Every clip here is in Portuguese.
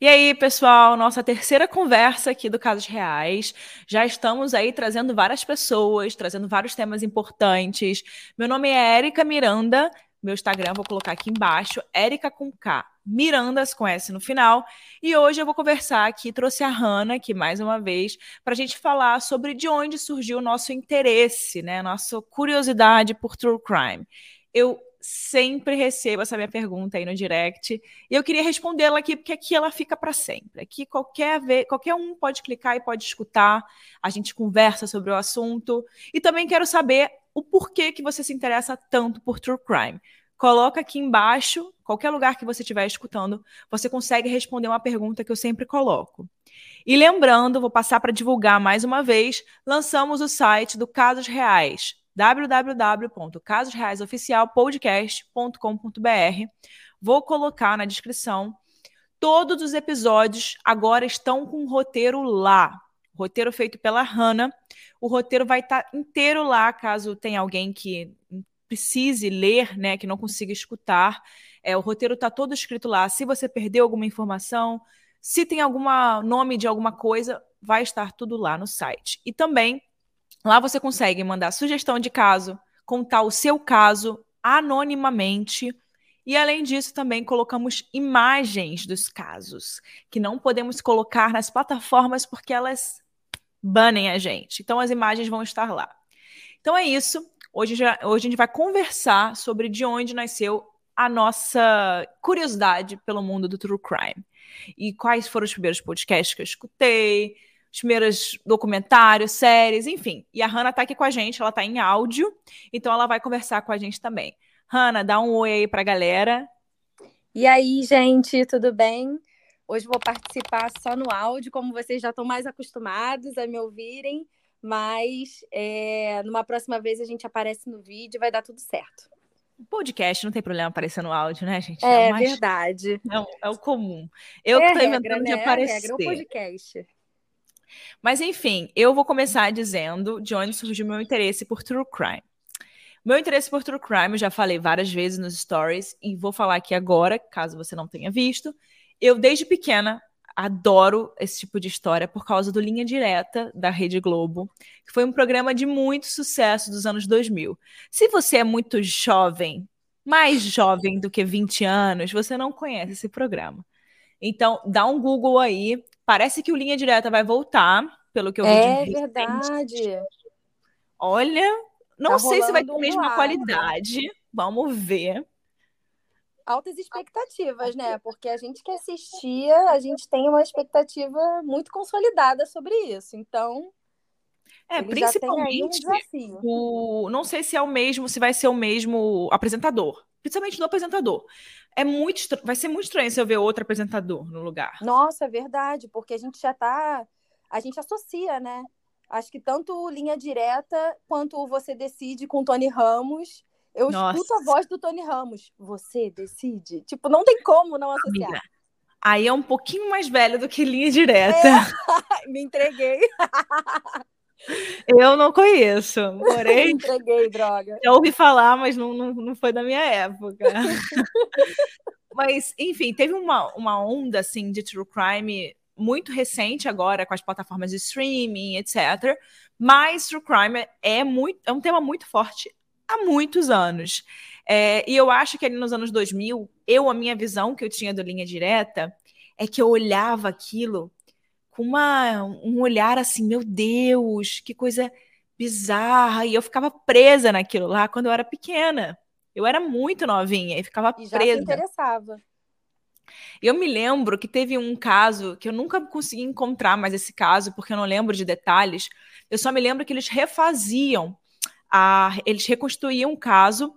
E aí, pessoal, nossa terceira conversa aqui do Casos Reais. Já estamos aí trazendo várias pessoas, trazendo vários temas importantes. Meu nome é Érica Miranda, meu Instagram vou colocar aqui embaixo, Érica com K, Mirandas com S no final. E hoje eu vou conversar aqui, trouxe a Hanna aqui mais uma vez, para a gente falar sobre de onde surgiu o nosso interesse, né? Nossa curiosidade por true crime. Eu sempre recebo essa minha pergunta aí no direct e eu queria respondê-la aqui porque aqui ela fica para sempre. Aqui qualquer qualquer um pode clicar e pode escutar. A gente conversa sobre o assunto e também quero saber o porquê que você se interessa tanto por true crime. Coloca aqui embaixo, qualquer lugar que você estiver escutando, você consegue responder uma pergunta que eu sempre coloco. E lembrando, vou passar para divulgar mais uma vez, lançamos o site do Casos Reais, www.casosreaisoficialpodcast.com.br. Vou colocar na descrição. Todos os episódios agora estão com o roteiro lá. Roteiro feito pela Hannah. O roteiro vai estar tá inteiro lá, caso tenha alguém que precise ler, né, que não consiga escutar. É, o roteiro está todo escrito lá. Se você perdeu alguma informação, se tem algum nome de alguma coisa, vai estar tudo lá no site. E também Lá você consegue mandar sugestão de caso, contar o seu caso anonimamente. E além disso, também colocamos imagens dos casos, que não podemos colocar nas plataformas porque elas banem a gente. Então as imagens vão estar lá. Então é isso. Hoje, já, hoje a gente vai conversar sobre de onde nasceu a nossa curiosidade pelo mundo do true crime. E quais foram os primeiros podcasts que eu escutei, os primeiros documentários, séries, enfim. E a Hanna tá aqui com a gente, ela tá em áudio, então ela vai conversar com a gente também. Hanna, dá um oi aí pra galera. E aí, gente, tudo bem? Hoje vou participar só no áudio, como vocês já estão mais acostumados a me ouvirem, mas é, numa próxima vez a gente aparece no vídeo vai dar tudo certo. Podcast não tem problema aparecer no áudio, né, gente? É, é mais... verdade. É, é, o comum. Eu é que tô inventando regra, de né? aparecer. É a regra, o podcast. Mas enfim, eu vou começar dizendo de onde surgiu meu interesse por true crime. Meu interesse por true crime, eu já falei várias vezes nos stories e vou falar aqui agora, caso você não tenha visto. Eu, desde pequena, adoro esse tipo de história por causa do Linha Direta da Rede Globo, que foi um programa de muito sucesso dos anos 2000. Se você é muito jovem, mais jovem do que 20 anos, você não conhece esse programa. Então, dá um Google aí, Parece que o Linha Direta vai voltar, pelo que eu vi é de verdade. Olha, não tá sei se vai ter a mesma qualidade. Vamos ver. Altas expectativas, né? Porque a gente que assistia, a gente tem uma expectativa muito consolidada sobre isso. Então, é, principalmente um o não sei se é o mesmo, se vai ser o mesmo apresentador, principalmente do apresentador é muito vai ser muito estranho se eu ver outro apresentador no lugar. Nossa, é verdade, porque a gente já tá. A gente associa, né? Acho que tanto linha direta quanto você decide com Tony Ramos. Eu Nossa. escuto a voz do Tony Ramos. Você decide. Tipo, não tem como não associar. Amiga, aí é um pouquinho mais velho do que linha direta. É. Me entreguei. Eu não conheço, porém. Entreguei, droga. Já ouvi falar, mas não, não, não foi da minha época. mas, enfim, teve uma, uma onda assim de true crime muito recente agora com as plataformas de streaming, etc. Mas true crime é, muito, é um tema muito forte há muitos anos. É, e eu acho que ali nos anos 2000, eu, a minha visão que eu tinha do Linha Direta é que eu olhava aquilo com uma, um olhar assim, meu Deus, que coisa bizarra. E eu ficava presa naquilo lá quando eu era pequena. Eu era muito novinha e ficava e já presa. Se interessava. Eu me lembro que teve um caso que eu nunca consegui encontrar mais esse caso, porque eu não lembro de detalhes. Eu só me lembro que eles refaziam, a, eles reconstruíam o caso,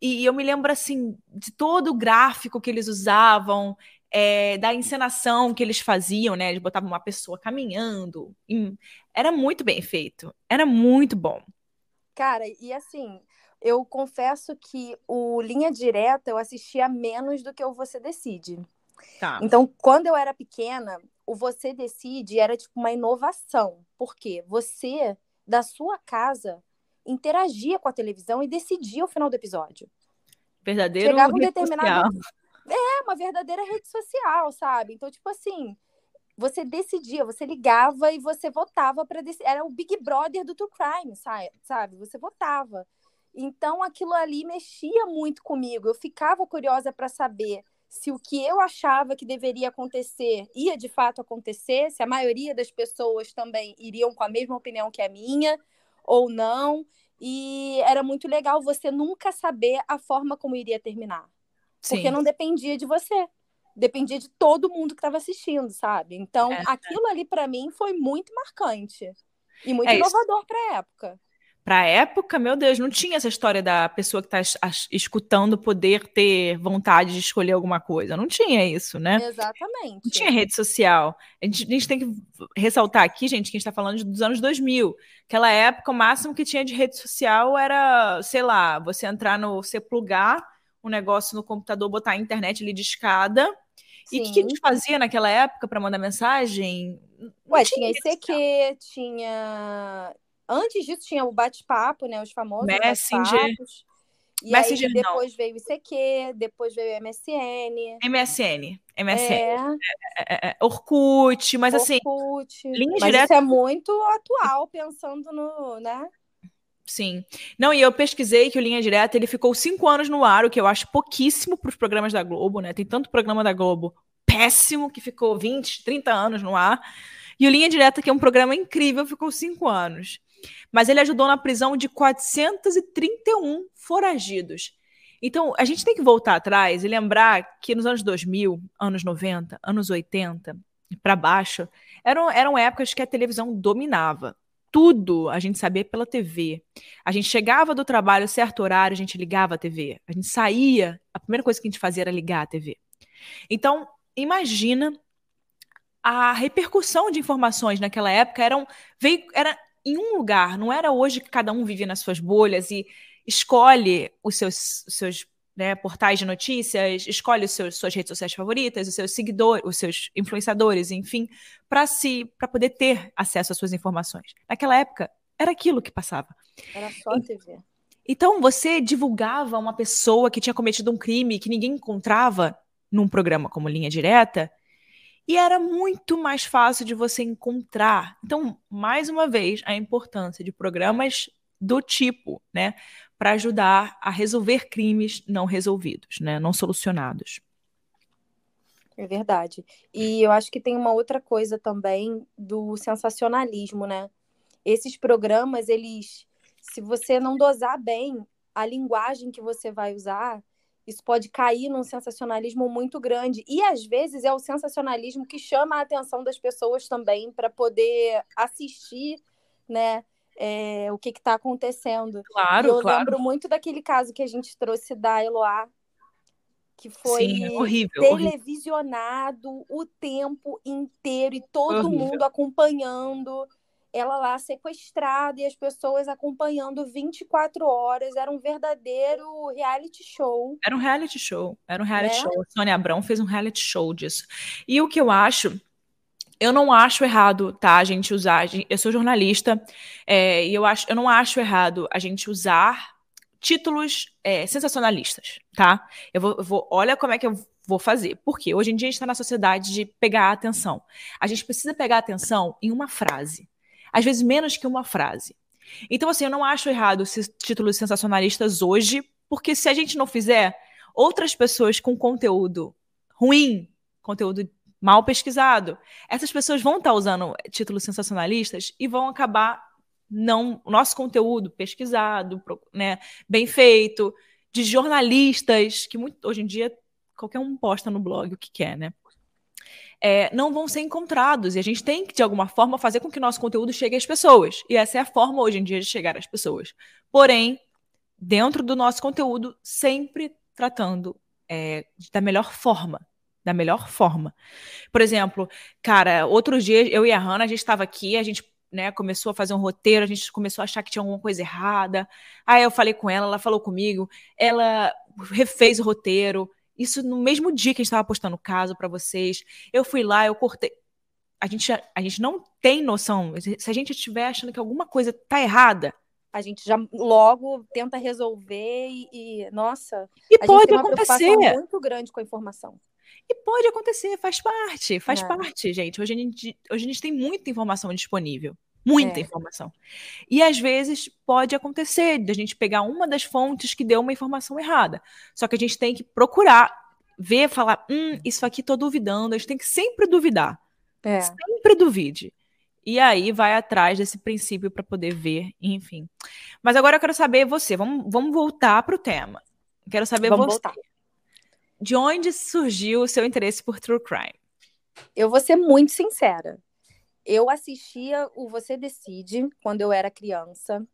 e eu me lembro assim de todo o gráfico que eles usavam é, da encenação que eles faziam, né? Eles botavam uma pessoa caminhando. Era muito bem feito. Era muito bom. Cara, e assim, eu confesso que o Linha Direta eu assistia menos do que o Você Decide. Tá. Então, quando eu era pequena, o Você Decide era tipo uma inovação. Porque você, da sua casa, interagia com a televisão e decidia o final do episódio. Verdadeiro Chegava um determinado É, uma verdadeira rede social, sabe? Então, tipo assim, você decidia, você ligava e você votava para decidir. Era o Big Brother do True Crime, sabe? Você votava. Então, aquilo ali mexia muito comigo. Eu ficava curiosa para saber se o que eu achava que deveria acontecer ia de fato acontecer, se a maioria das pessoas também iriam com a mesma opinião que a minha ou não. E era muito legal você nunca saber a forma como iria terminar. Sim. Porque não dependia de você. Dependia de todo mundo que estava assistindo, sabe? Então, é, aquilo ali para mim foi muito marcante e muito é inovador para a época para a época, meu Deus, não tinha essa história da pessoa que está escutando poder ter vontade de escolher alguma coisa. Não tinha isso, né? Exatamente. Não tinha rede social. A gente, a gente tem que ressaltar aqui, gente, que a gente está falando dos anos 2000. Aquela época, o máximo que tinha de rede social era, sei lá, você entrar no. você plugar um negócio no computador, botar a internet ali de escada. Sim. E o que, que a gente fazia naquela época para mandar mensagem? Ué, tinha ICQ, tinha Antes disso tinha o bate-papo, né? Os famosos Messenger. E Messenger, aí depois não. veio o ICQ, depois veio o MSN. MSN. MSN. É. É, é, é. Orkut, mas assim, Orkut. assim. Linha mas direta... isso é muito atual, pensando no, né? Sim. Não, e eu pesquisei que o Linha Direta ele ficou cinco anos no ar, o que eu acho pouquíssimo para os programas da Globo, né? Tem tanto programa da Globo péssimo que ficou 20, 30 anos no ar. E o Linha Direta, que é um programa incrível, ficou cinco anos mas ele ajudou na prisão de 431 foragidos. Então, a gente tem que voltar atrás e lembrar que nos anos 2000, anos 90, anos 80 para baixo, eram, eram épocas que a televisão dominava. Tudo a gente sabia pela TV. A gente chegava do trabalho, certo horário, a gente ligava a TV. A gente saía, a primeira coisa que a gente fazia era ligar a TV. Então, imagina a repercussão de informações naquela época eram veio, era em um lugar. Não era hoje que cada um vive nas suas bolhas e escolhe os seus, os seus né, portais de notícias, escolhe os seus, suas redes sociais favoritas, os seus seguidores, os seus influenciadores, enfim, para si, para poder ter acesso às suas informações. Naquela época, era aquilo que passava. Era só a TV. Então, você divulgava uma pessoa que tinha cometido um crime que ninguém encontrava num programa como Linha Direta, e era muito mais fácil de você encontrar. Então, mais uma vez, a importância de programas do tipo, né, para ajudar a resolver crimes não resolvidos, né, não solucionados. É verdade. E eu acho que tem uma outra coisa também do sensacionalismo, né? Esses programas, eles, se você não dosar bem a linguagem que você vai usar, isso pode cair num sensacionalismo muito grande. E às vezes é o sensacionalismo que chama a atenção das pessoas também para poder assistir, né? É, o que está acontecendo. Claro, e eu claro. lembro muito daquele caso que a gente trouxe da Eloá, que foi Sim, horrível, televisionado horrível. o tempo inteiro e todo mundo acompanhando ela lá sequestrada e as pessoas acompanhando 24 horas. Era um verdadeiro reality show. Era um reality show. Era um reality né? show. A Sônia Abrão fez um reality show disso. E o que eu acho. Eu não acho errado, tá, a gente usar. Eu sou jornalista é, e eu, acho, eu não acho errado a gente usar títulos é, sensacionalistas, tá? Eu vou, eu vou, olha como é que eu vou fazer. Porque hoje em dia a gente está na sociedade de pegar a atenção. A gente precisa pegar a atenção em uma frase às vezes menos que uma frase. Então, assim, eu não acho errado esses títulos sensacionalistas hoje, porque se a gente não fizer, outras pessoas com conteúdo ruim, conteúdo mal pesquisado, essas pessoas vão estar usando títulos sensacionalistas e vão acabar não o nosso conteúdo pesquisado, né, bem feito, de jornalistas que muito, hoje em dia qualquer um posta no blog o que quer, né? é, não vão ser encontrados. E a gente tem que, de alguma forma, fazer com que nosso conteúdo chegue às pessoas. E essa é a forma, hoje em dia, de chegar às pessoas. Porém, dentro do nosso conteúdo, sempre tratando é, da melhor forma. Da melhor forma. Por exemplo, cara, outro dia, eu e a Hanna, a gente estava aqui, a gente né, começou a fazer um roteiro, a gente começou a achar que tinha alguma coisa errada. Aí eu falei com ela, ela falou comigo, ela refez o roteiro, isso no mesmo dia que a gente estava postando o caso para vocês. Eu fui lá, eu cortei. A gente, a gente não tem noção. Se a gente estiver achando que alguma coisa tá errada, a gente já logo tenta resolver e, e nossa, e a pode acontecer. muito grande com a informação. E pode acontecer, faz parte, faz é. parte, gente. Hoje a gente, hoje a gente tem muita informação disponível. Muita é. informação. E às vezes pode acontecer de a gente pegar uma das fontes que deu uma informação errada. Só que a gente tem que procurar, ver, falar: hum, isso aqui tô duvidando. A gente tem que sempre duvidar. É. Sempre duvide. E aí vai atrás desse princípio para poder ver, enfim. Mas agora eu quero saber você. Vamos, vamos voltar para o tema. Quero saber vamos você. Voltar. De onde surgiu o seu interesse por true crime? Eu vou ser muito sincera. Eu assistia o Você Decide quando eu era criança.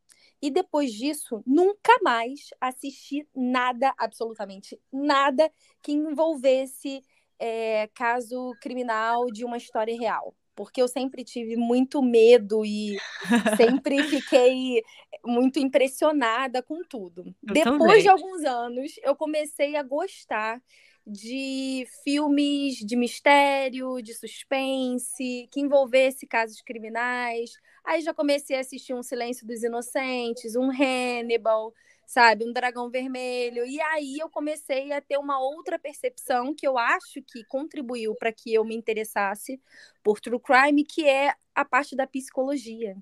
E depois disso, nunca mais assisti nada, absolutamente nada, que envolvesse é, caso criminal de uma história real porque eu sempre tive muito medo e sempre fiquei muito impressionada com tudo. Eu Depois também. de alguns anos, eu comecei a gostar de filmes de mistério, de suspense, que envolvesse casos criminais. Aí já comecei a assistir Um Silêncio dos Inocentes, um Hannibal, sabe? Um dragão vermelho. E aí eu comecei a ter uma outra percepção que eu acho que contribuiu para que eu me interessasse por true crime, que é a parte da psicologia.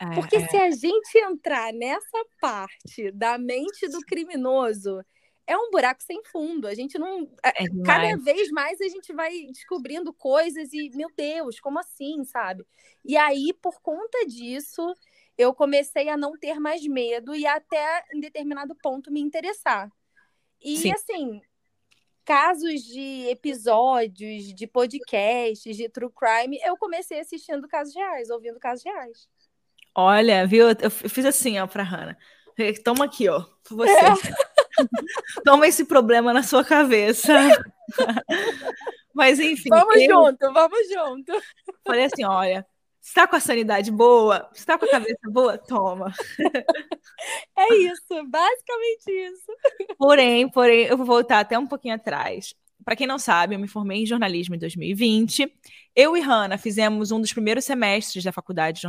É, Porque é. se a gente entrar nessa parte da mente do criminoso, é um buraco sem fundo. A gente não. É, é cada vez mais a gente vai descobrindo coisas e, meu Deus, como assim, sabe? E aí, por conta disso, eu comecei a não ter mais medo e até em determinado ponto me interessar. E Sim. assim, casos de episódios, de podcasts, de true crime, eu comecei assistindo casos reais, ouvindo casos reais. Olha, viu? Eu fiz assim, ó, pra Hannah. Toma aqui, ó, pra você. É. Toma esse problema na sua cabeça. Mas enfim. Vamos eu... junto, vamos junto. Falei assim: olha, Está com a sanidade boa? Está com a cabeça boa? Toma. É isso, basicamente isso. Porém, porém, eu vou voltar até um pouquinho atrás. Para quem não sabe, eu me formei em jornalismo em 2020. Eu e Hanna fizemos um dos primeiros semestres da faculdade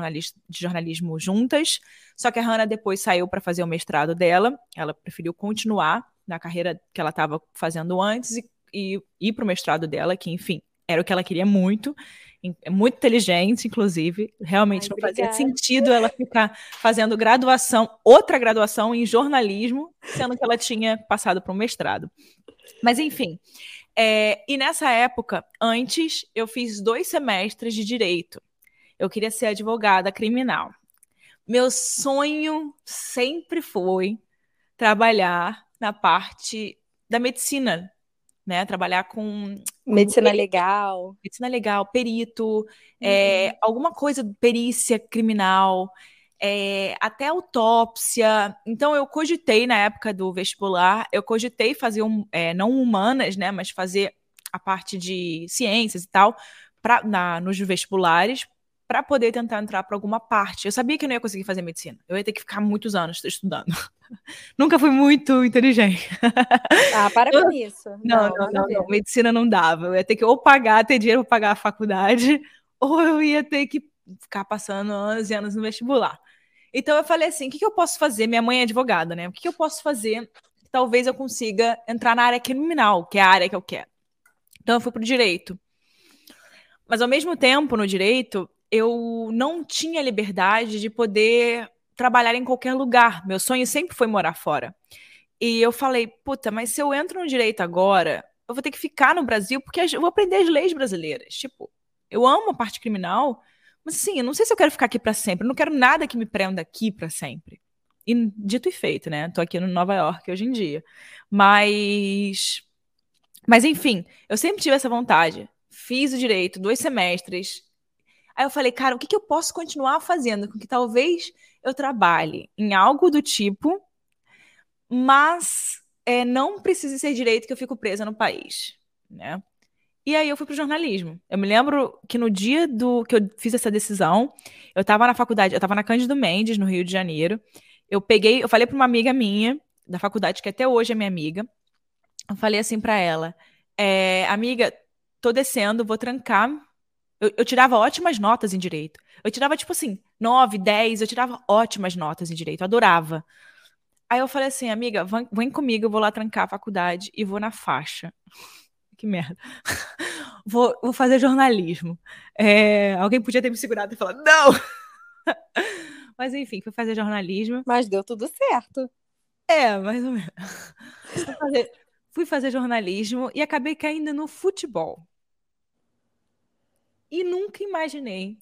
de jornalismo juntas. Só que a Hanna depois saiu para fazer o mestrado dela. Ela preferiu continuar na carreira que ela estava fazendo antes e, e ir para o mestrado dela, que, enfim, era o que ela queria muito é muito inteligente, inclusive. Realmente Ai, não obrigada. fazia sentido ela ficar fazendo graduação, outra graduação em jornalismo, sendo que ela tinha passado para um mestrado. Mas enfim. É, e nessa época, antes, eu fiz dois semestres de direito. Eu queria ser advogada criminal. Meu sonho sempre foi trabalhar na parte da medicina, né? Trabalhar com. Medicina com legal. Medicina legal, perito, é, uhum. é, alguma coisa, perícia criminal, é, até autópsia. Então, eu cogitei na época do vestibular, eu cogitei fazer, um, é, não humanas, né? Mas fazer a parte de ciências e tal, pra, na, nos vestibulares, para poder tentar entrar para alguma parte. Eu sabia que eu não ia conseguir fazer medicina. Eu ia ter que ficar muitos anos estudando. Nunca fui muito inteligente. Ah, para com isso. Não, não, não, não, Medicina não dava. Eu ia ter que ou pagar, ter dinheiro para pagar a faculdade, ou eu ia ter que ficar passando anos e anos no vestibular. Então eu falei assim: o que, que eu posso fazer? Minha mãe é advogada, né? O que, que eu posso fazer? Talvez eu consiga entrar na área criminal, que é a área que eu quero. Então eu fui para o direito. Mas ao mesmo tempo, no direito, eu não tinha liberdade de poder trabalhar em qualquer lugar. Meu sonho sempre foi morar fora. E eu falei, puta, mas se eu entro no direito agora, eu vou ter que ficar no Brasil porque eu vou aprender as leis brasileiras. Tipo, eu amo a parte criminal, mas assim, eu não sei se eu quero ficar aqui para sempre. Eu não quero nada que me prenda aqui para sempre. E dito e feito, né? Tô aqui no Nova York hoje em dia. Mas mas enfim, eu sempre tive essa vontade. Fiz o direito, dois semestres, Aí eu falei, cara, o que, que eu posso continuar fazendo com que talvez eu trabalhe em algo do tipo, mas é, não precise ser direito que eu fico presa no país, né? E aí eu fui pro jornalismo. Eu me lembro que no dia do que eu fiz essa decisão, eu estava na faculdade, eu estava na Cândido Mendes, no Rio de Janeiro. Eu peguei, eu falei para uma amiga minha da faculdade que até hoje é minha amiga. Eu falei assim para ela: é, "Amiga, tô descendo, vou trancar Eu, eu, tirava ótimas notas em direito. Eu tirava, tipo assim, 9, 10, eu tirava ótimas notas em direito, eu adorava. Aí eu falei assim, amiga, vem, vem comigo, eu vou lá trancar a faculdade e vou na faixa. que merda. vou, vou fazer jornalismo. É, alguém podia ter me segurado e falado, não! Mas enfim, fui fazer jornalismo. Mas deu tudo certo. É, mais ou menos. Fui fazer, fui fazer jornalismo e acabei caindo no futebol. E nunca imaginei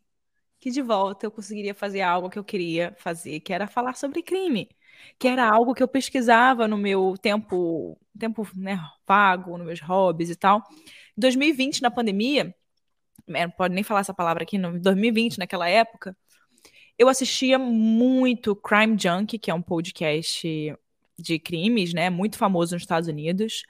que de volta eu conseguiria fazer algo que eu queria fazer, que era falar sobre crime, que era algo que eu pesquisava no meu tempo, tempo né, vago, nos meus hobbies e tal. Em 2020, na pandemia, é, não pode nem falar essa palavra aqui, em 2020, naquela época, eu assistia muito Crime Junkie, que é um podcast de crimes, né, muito famoso nos Estados Unidos.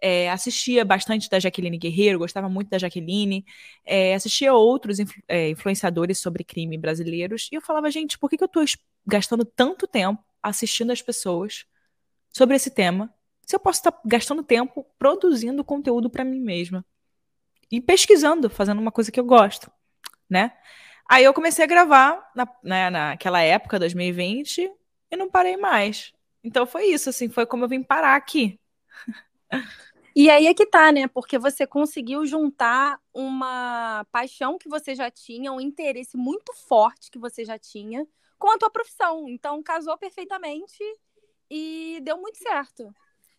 É, assistia bastante da Jaqueline Guerreiro, gostava muito da Jaqueline, é, assistia outros influ é, influenciadores sobre crime brasileiros, e eu falava, gente, por que, que eu estou gastando tanto tempo assistindo as pessoas sobre esse tema, se eu posso estar tá gastando tempo produzindo conteúdo para mim mesma? E pesquisando, fazendo uma coisa que eu gosto, né? Aí eu comecei a gravar na, né, naquela época, 2020, e não parei mais. Então foi isso, assim, foi como eu vim parar aqui. E aí é que tá, né? Porque você conseguiu juntar uma paixão que você já tinha, um interesse muito forte que você já tinha com a tua profissão. Então casou perfeitamente e deu muito certo.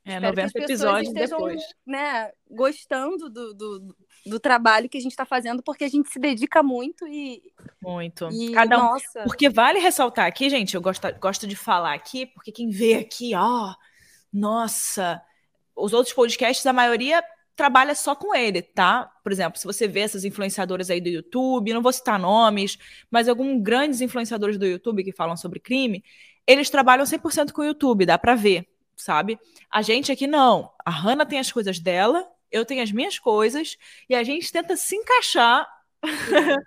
É, Espero 90 episódios estejam, depois. Né, gostando do, do, do trabalho que a gente está fazendo, porque a gente se dedica muito e. Muito. E, Cada um. Nossa. Porque vale ressaltar aqui, gente, eu gosto, gosto de falar aqui, porque quem vê aqui, ó, nossa, os outros podcasts, a maioria trabalha só com ele, tá? Por exemplo, se você vê essas influenciadoras aí do YouTube, não vou citar nomes, mas alguns grandes influenciadores do YouTube que falam sobre crime, eles trabalham 100% com o YouTube, dá para ver, sabe? A gente aqui não. A Hannah tem as coisas dela, eu tenho as minhas coisas, e a gente tenta se encaixar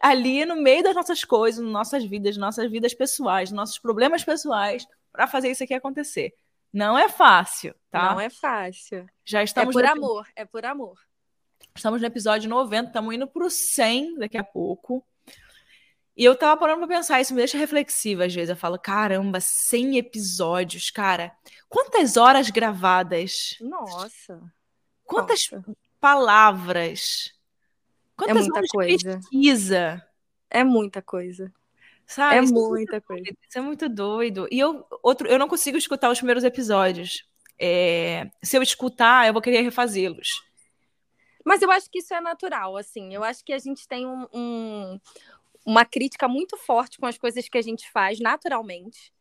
ali no meio das nossas coisas, nossas vidas, nossas vidas pessoais, nossos problemas pessoais, para fazer isso aqui acontecer. Não é fácil, tá? Não é fácil. Já estamos é por no... amor, é por amor. Estamos no episódio 90, estamos indo para o 100 daqui a pouco. E eu tava parando pra pensar, isso me deixa reflexiva às vezes. Eu falo, caramba, 100 episódios, cara. Quantas horas gravadas? Nossa. Quantas Nossa. palavras? Quantas é muita coisa. pesquisa? É muita coisa. Sabe? É muita é coisa. Isso é muito doido. E eu, outro, eu não consigo escutar os primeiros episódios. É, se eu escutar, eu vou querer refazê-los. Mas eu acho que isso é natural, assim. Eu acho que a gente tem um, um, uma crítica muito forte com as coisas que a gente faz naturalmente.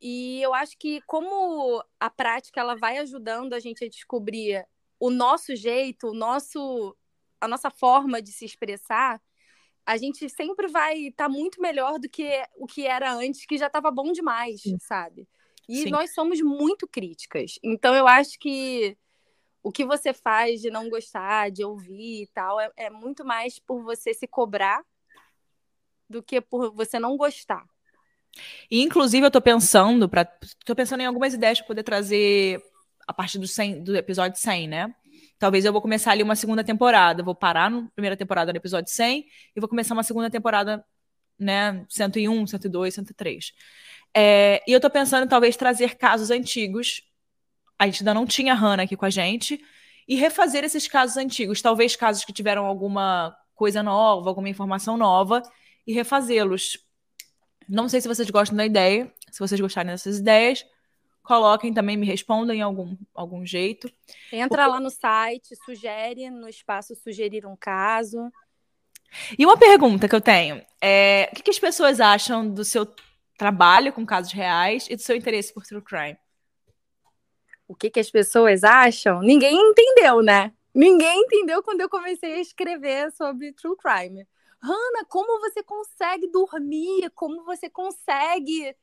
E eu acho que como a prática ela vai ajudando a gente a descobrir o nosso jeito, o nosso a nossa forma de se expressar, a gente sempre vai estar tá muito melhor do que o que era antes, que já estava bom demais, Sim. sabe? E Sim. nós somos muito críticas. Então eu acho que o que você faz de não gostar, de ouvir e tal, é, é muito mais por você se cobrar do que por você não gostar. E, inclusive, eu tô pensando, pra, tô pensando em algumas ideias para poder trazer a partir do, 100, do episódio 100, né? Talvez eu vou começar ali uma segunda temporada. Vou parar na primeira temporada no episódio 100 e vou começar uma segunda temporada, né? 101, 102, 103. É, e eu tô pensando em talvez trazer casos antigos. A gente ainda não tinha Hannah aqui com a gente. E refazer esses casos antigos. Talvez casos que tiveram alguma coisa nova, alguma informação nova. E refazê-los. Não sei se vocês gostam da ideia. Se vocês gostarem dessas ideias, coloquem também, me respondam em algum, algum jeito. Entra Porque... lá no site, sugere no espaço sugerir um caso. E uma pergunta que eu tenho é: o que, que as pessoas acham do seu trabalho com casos reais e do seu interesse por true crime? O que, que as pessoas acham? Ninguém entendeu, né? Ninguém entendeu quando eu comecei a escrever sobre true crime. Hanna, como você consegue dormir? Como você consegue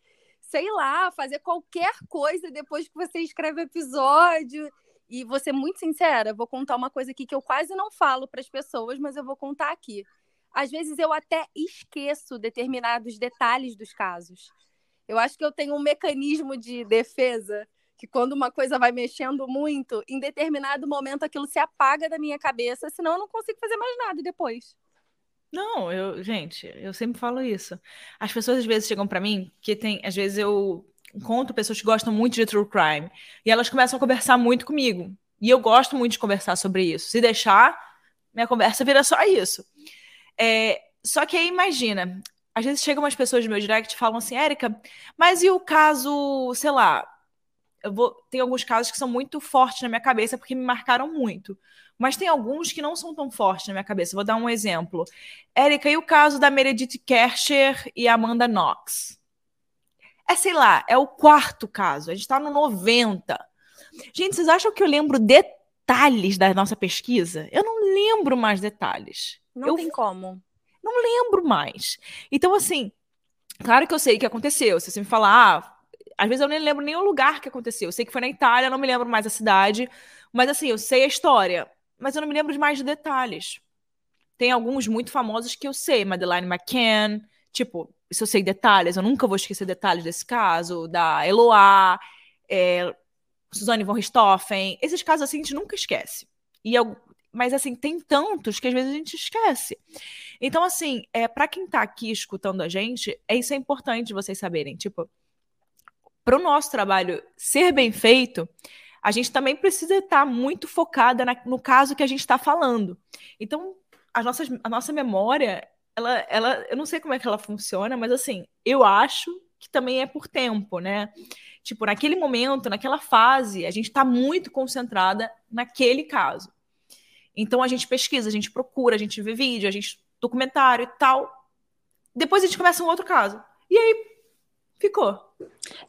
sei lá, fazer qualquer coisa depois que você escreve o episódio. E vou ser muito sincera, vou contar uma coisa aqui que eu quase não falo para as pessoas, mas eu vou contar aqui. Às vezes eu até esqueço determinados detalhes dos casos. Eu acho que eu tenho um mecanismo de defesa que quando uma coisa vai mexendo muito, em determinado momento aquilo se apaga da minha cabeça, senão eu não consigo fazer mais nada depois. Não, eu, gente, eu sempre falo isso. As pessoas às vezes chegam para mim, que tem, às vezes eu encontro pessoas que gostam muito de true crime e elas começam a conversar muito comigo. E eu gosto muito de conversar sobre isso. Se deixar, minha conversa vira só isso. É, só que aí imagina, às vezes chegam umas pessoas no meu direct e falam assim, Érica, mas e o caso, sei lá, eu vou, tem alguns casos que são muito fortes na minha cabeça porque me marcaram muito. Mas tem alguns que não são tão fortes na minha cabeça. Vou dar um exemplo. Érica, e o caso da Meredith Kercher e Amanda Knox? É, sei lá, é o quarto caso. A gente está no 90. Gente, vocês acham que eu lembro detalhes da nossa pesquisa? Eu não lembro mais detalhes. Não eu tem como. Não lembro mais. Então, assim, claro que eu sei o que aconteceu. Se você me falar, ah, às vezes eu nem lembro nem o lugar que aconteceu. Eu sei que foi na Itália, não me lembro mais a cidade. Mas assim, eu sei a história. Mas eu não me lembro de mais detalhes. Tem alguns muito famosos que eu sei. Madeleine McCann. Tipo, se eu sei detalhes, eu nunca vou esquecer detalhes desse caso. Da Eloá, é, von Richthofen. Esses casos assim a gente nunca esquece. E eu, mas assim, tem tantos que às vezes a gente esquece. Então, assim, é, para quem tá aqui escutando a gente, é isso é importante vocês saberem. Tipo, para o nosso trabalho ser bem feito, a gente também precisa estar muito focada na, no caso que a gente está falando. Então, as nossas, a nossa memória, ela, ela, eu não sei como é que ela funciona, mas assim, eu acho que também é por tempo, né? Tipo, naquele momento, naquela fase, a gente está muito concentrada naquele caso. Então a gente pesquisa, a gente procura, a gente vê vídeo, a gente documentário e tal. Depois a gente começa um outro caso. E aí ficou.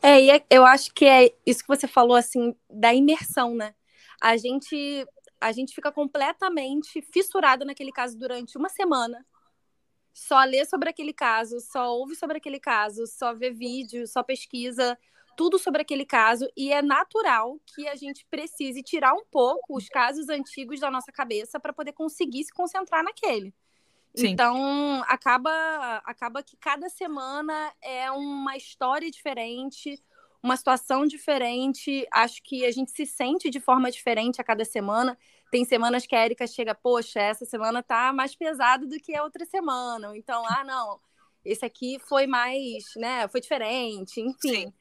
É, e é, eu acho que é isso que você falou, assim, da imersão, né? A gente, a gente fica completamente fissurado naquele caso durante uma semana. Só lê sobre aquele caso, só ouve sobre aquele caso, só vê vídeo, só pesquisa tudo sobre aquele caso. E é natural que a gente precise tirar um pouco os casos antigos da nossa cabeça para poder conseguir se concentrar naquele. Sim. Então, acaba, acaba que cada semana é uma história diferente, uma situação diferente. Acho que a gente se sente de forma diferente a cada semana. Tem semanas que a Erika chega, poxa, essa semana tá mais pesado do que a outra semana. Então, ah, não, esse aqui foi mais, né, foi diferente, enfim.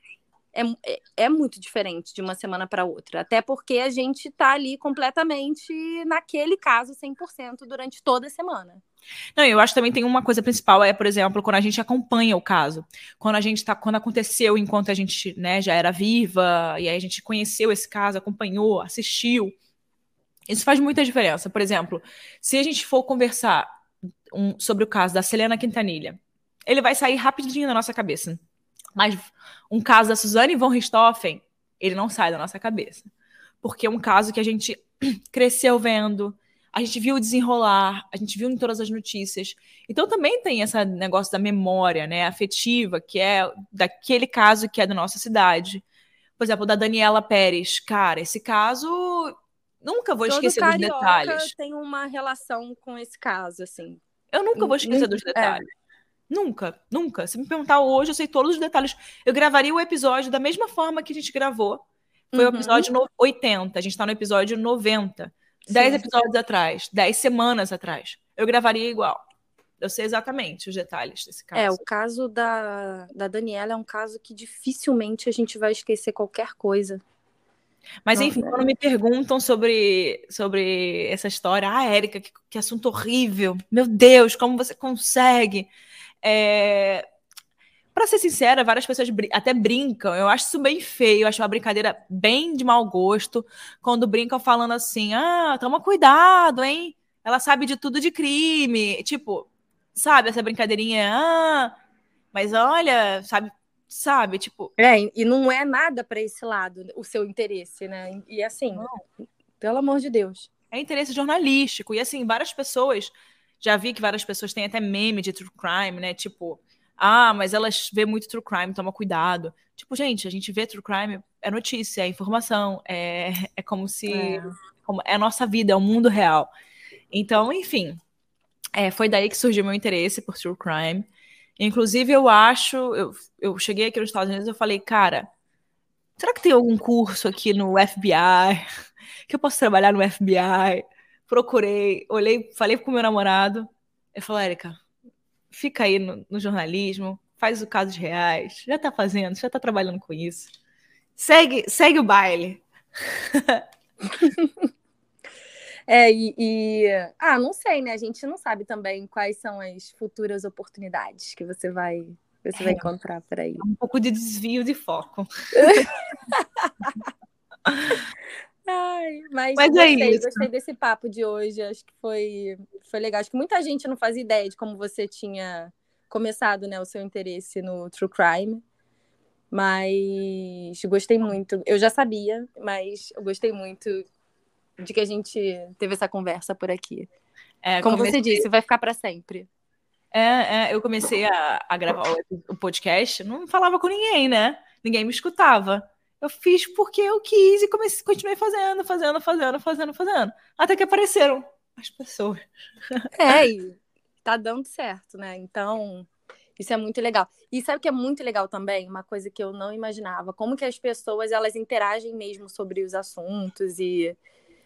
É, é, é muito diferente de uma semana para outra. Até porque a gente está ali completamente naquele caso 100% durante toda a semana. Não, eu acho que também tem uma coisa principal, é, por exemplo, quando a gente acompanha o caso. Quando a gente tá, quando aconteceu enquanto a gente, né, já era viva, e aí a gente conheceu esse caso, acompanhou, assistiu. Isso faz muita diferença. Por exemplo, se a gente for conversar um, sobre o caso da Selena Quintanilha, ele vai sair rapidinho na nossa cabeça. Mas um caso da Suzane von Richthofen, ele não sai da nossa cabeça. Porque é um caso que a gente cresceu vendo, a gente viu desenrolar, a gente viu em todas as notícias. Então também tem esse negócio da memória, né, afetiva, que é daquele caso que é da nossa cidade. Por exemplo, da Daniela Pérez. Cara, esse caso nunca vou Todo esquecer dos detalhes. tem uma relação com esse caso, assim. Eu nunca vou esquecer dos é. detalhes. É. Nunca, nunca. Se me perguntar hoje, eu sei todos os detalhes. Eu gravaria o episódio da mesma forma que a gente gravou. Foi uhum. o episódio 80. A gente tá no episódio 90. Dez episódios atrás. Dez semanas atrás. Eu gravaria igual. Eu sei exatamente os detalhes desse caso. É, o caso da, da Daniela é um caso que dificilmente a gente vai esquecer qualquer coisa. Mas enfim, Não, quando me perguntam sobre, sobre essa história, ah, Érica, que, que assunto horrível. Meu Deus, como você consegue? É... Para ser sincera, várias pessoas até brincam. Eu acho isso bem feio, eu acho uma brincadeira bem de mau gosto quando brincam falando assim: ah, toma cuidado, hein? Ela sabe de tudo de crime. Tipo, sabe, essa brincadeirinha, ah, mas olha, sabe, sabe, tipo. É, e não é nada para esse lado, o seu interesse, né? E assim, não. pelo amor de Deus. É interesse jornalístico. E assim, várias pessoas já vi que várias pessoas têm até meme de true crime, né? Tipo, ah, mas elas vê muito true crime, toma cuidado. Tipo, gente, a gente vê true crime, é notícia, é informação, é, é como se. É. Como, é a nossa vida, é o mundo real. Então, enfim, é, foi daí que surgiu meu interesse por true crime. Inclusive, eu acho. Eu, eu cheguei aqui nos Estados Unidos e falei, cara, será que tem algum curso aqui no FBI? Que eu posso trabalhar no FBI? procurei, olhei, falei com meu namorado. Eu falo, Érica, fica aí no, no jornalismo, faz o casos reais, já tá fazendo, já tá trabalhando com isso. Segue, segue o baile. É, e, e, Ah, não sei, né? A gente não sabe também quais são as futuras oportunidades que você vai, você é, vai encontrar por aí. Um pouco de desvio de foco. Ai, mas, mas é gostei, é isso. gostei desse papo de hoje. Acho que foi, foi legal. Acho que muita gente não fazia ideia de como você tinha começado né, o seu interesse no True Crime. Mas gostei muito. Eu já sabia, mas eu gostei muito de que a gente teve essa conversa por aqui. É, Como comecei... você disse, vai ficar para sempre. É, é, eu comecei a, a gravar o, podcast, não falava com ninguém, né? Ninguém me escutava. Eu fiz porque eu quis e comecei, continuei fazendo, fazendo, fazendo, fazendo, fazendo. Até que apareceram as pessoas. É, e tá dando certo, né? Então, isso é muito legal. E sabe o que é muito legal também? Uma coisa que eu não imaginava, como que as pessoas elas interagem mesmo sobre os assuntos e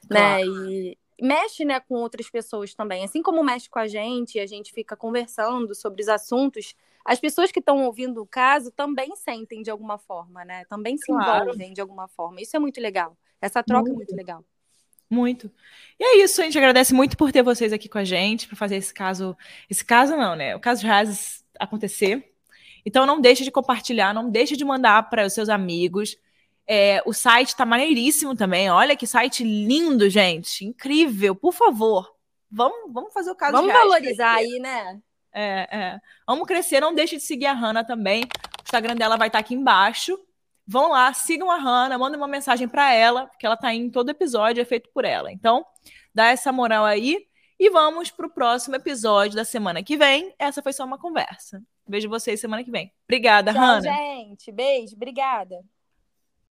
né? E mexe, né, com outras pessoas também. Assim como mexe com a gente, a gente fica conversando sobre os assuntos, as pessoas que estão ouvindo o caso também sentem de alguma forma, né? Também se claro. envolvem de alguma forma. Isso é muito legal. Essa troca muito. é muito legal. Muito. E é isso, a gente agradece muito por ter vocês aqui com a gente, para fazer esse caso. Esse caso não, né? O caso de Razes acontecer. Então não deixe de compartilhar, não deixe de mandar para os seus amigos. É, o site tá maneiríssimo também. Olha que site lindo, gente. Incrível. Por favor, vamos, vamos fazer o caso Vamos valorizar aí, né? É, é. Vamos crescer. Não deixe de seguir a Hanna também. O Instagram dela vai estar tá aqui embaixo. Vão lá, sigam a Hanna, mandem uma mensagem para ela, porque ela tá em todo episódio, é feito por ela. Então, dá essa moral aí. E vamos pro próximo episódio da semana que vem. Essa foi só uma conversa. Vejo vocês semana que vem. Obrigada, Tchau, Hanna. gente. Beijo. Obrigada.